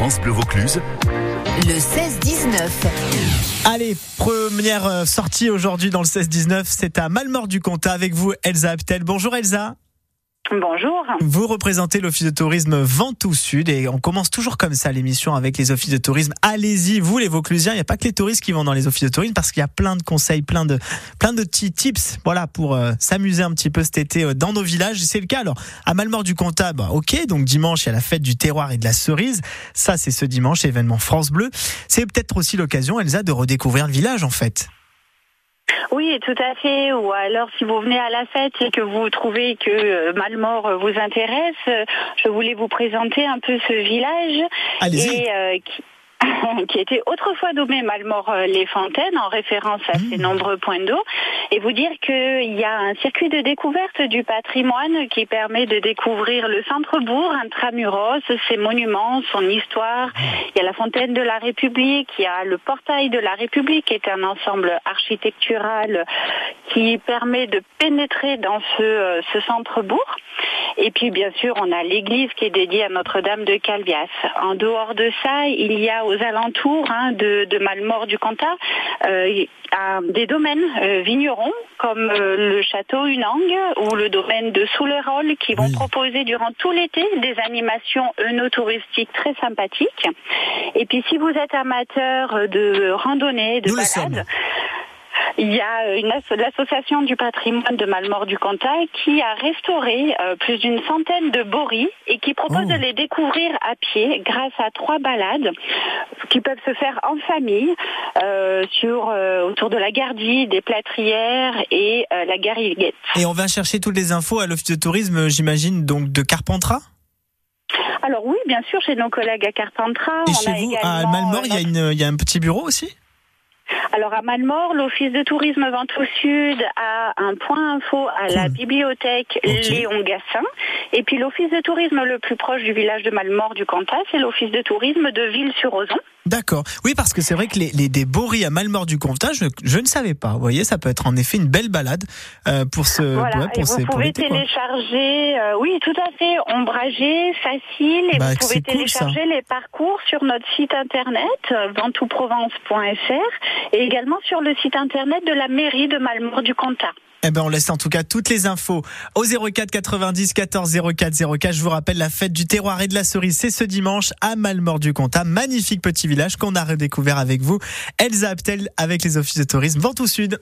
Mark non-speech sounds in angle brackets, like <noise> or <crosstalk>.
France Bleu Vaucluse. Le 16-19. Allez, première euh, sortie aujourd'hui dans le 16-19, c'est à Malmort du Comtat avec vous, Elsa Aptel. Bonjour Elsa. Bonjour. Vous représentez l'Office de tourisme Ventoux Sud et on commence toujours comme ça l'émission avec les offices de tourisme. Allez-y, vous les Vauclusiens, il n'y a pas que les touristes qui vont dans les offices de tourisme parce qu'il y a plein de conseils, plein de, plein de petits tips voilà, pour euh, s'amuser un petit peu cet été euh, dans nos villages. C'est le cas alors à Malmort du Comtat, bah, ok, donc dimanche il y a la fête du terroir et de la cerise. Ça c'est ce dimanche, événement France Bleu. C'est peut-être aussi l'occasion, Elsa, de redécouvrir le village en fait. Oui, tout à fait. Ou alors, si vous venez à la fête et que vous trouvez que euh, Malmort vous intéresse, euh, je voulais vous présenter un peu ce village. Allez-y. Et, euh, qui... <laughs> qui était autrefois nommé Malmort-les-Fontaines en référence à ses Mmh. nombreux points d'eau et vous dire qu'il y a un circuit de découverte du patrimoine qui permet de découvrir le centre-bourg intramuros, ses monuments, son histoire. Il y a la fontaine de la République, il y a le portail de la République qui est un ensemble architectural qui permet de pénétrer dans ce, euh, ce centre-bourg. Et puis bien sûr, on a l'église qui est dédiée à Notre-Dame de Calvias. En dehors de ça, il y a aux alentours hein, de, de Malmort du Comtat euh, des domaines euh, vignerons comme euh, le château Unang ou le domaine de Soulerolles qui vont Oui. proposer durant tout l'été des animations œnotouristiques très sympathiques. Et puis si vous êtes amateur de randonnée, de Nous balade. Il y a une l'association du patrimoine de Malmort du Comtat qui a restauré euh, plus d'une centaine de boris et qui propose Oh. de les découvrir à pied grâce à trois balades qui peuvent se faire en famille euh, sur euh, autour de la Gardie, des plâtrières et la Garriguette. Et on va chercher toutes les infos à l'Office de tourisme, j'imagine, donc de Carpentras? Alors oui, bien sûr, chez nos collègues à Carpentras, Et on chez a vous, à Malmort, y, il y a un petit bureau aussi? Alors à Malmort, l'Office de tourisme Ventoux Sud a un point info à la Cool. bibliothèque. Léon Gassin. Et puis l'Office de tourisme le plus proche du village de Malmort du Comtat, c'est l'Office de tourisme de Ville-sur-Ozon. D'accord. Oui, parce que c'est vrai que les, les des boris à Malmort du Comtat, je, je ne savais pas. Vous voyez, ça peut être en effet une belle balade euh, pour ce voilà, ouais, pour, vous ces- pouvez télécharger, euh, oui tout à fait, ombragé, facile, et Bah, vous pouvez cool, télécharger les parcours sur notre site internet, euh, ventouprovence.fr, et également sur le site internet de la mairie de Malmort du Comtat. Eh ben, on laisse en tout cas toutes les infos au 04 90 14 04 04. Je vous rappelle, la fête du terroir et de la cerise, c'est ce dimanche à Malmort du Comtat. Magnifique petit village qu'on a redécouvert avec vous. Elsa Aptel avec les offices de tourisme Ventoux Sud.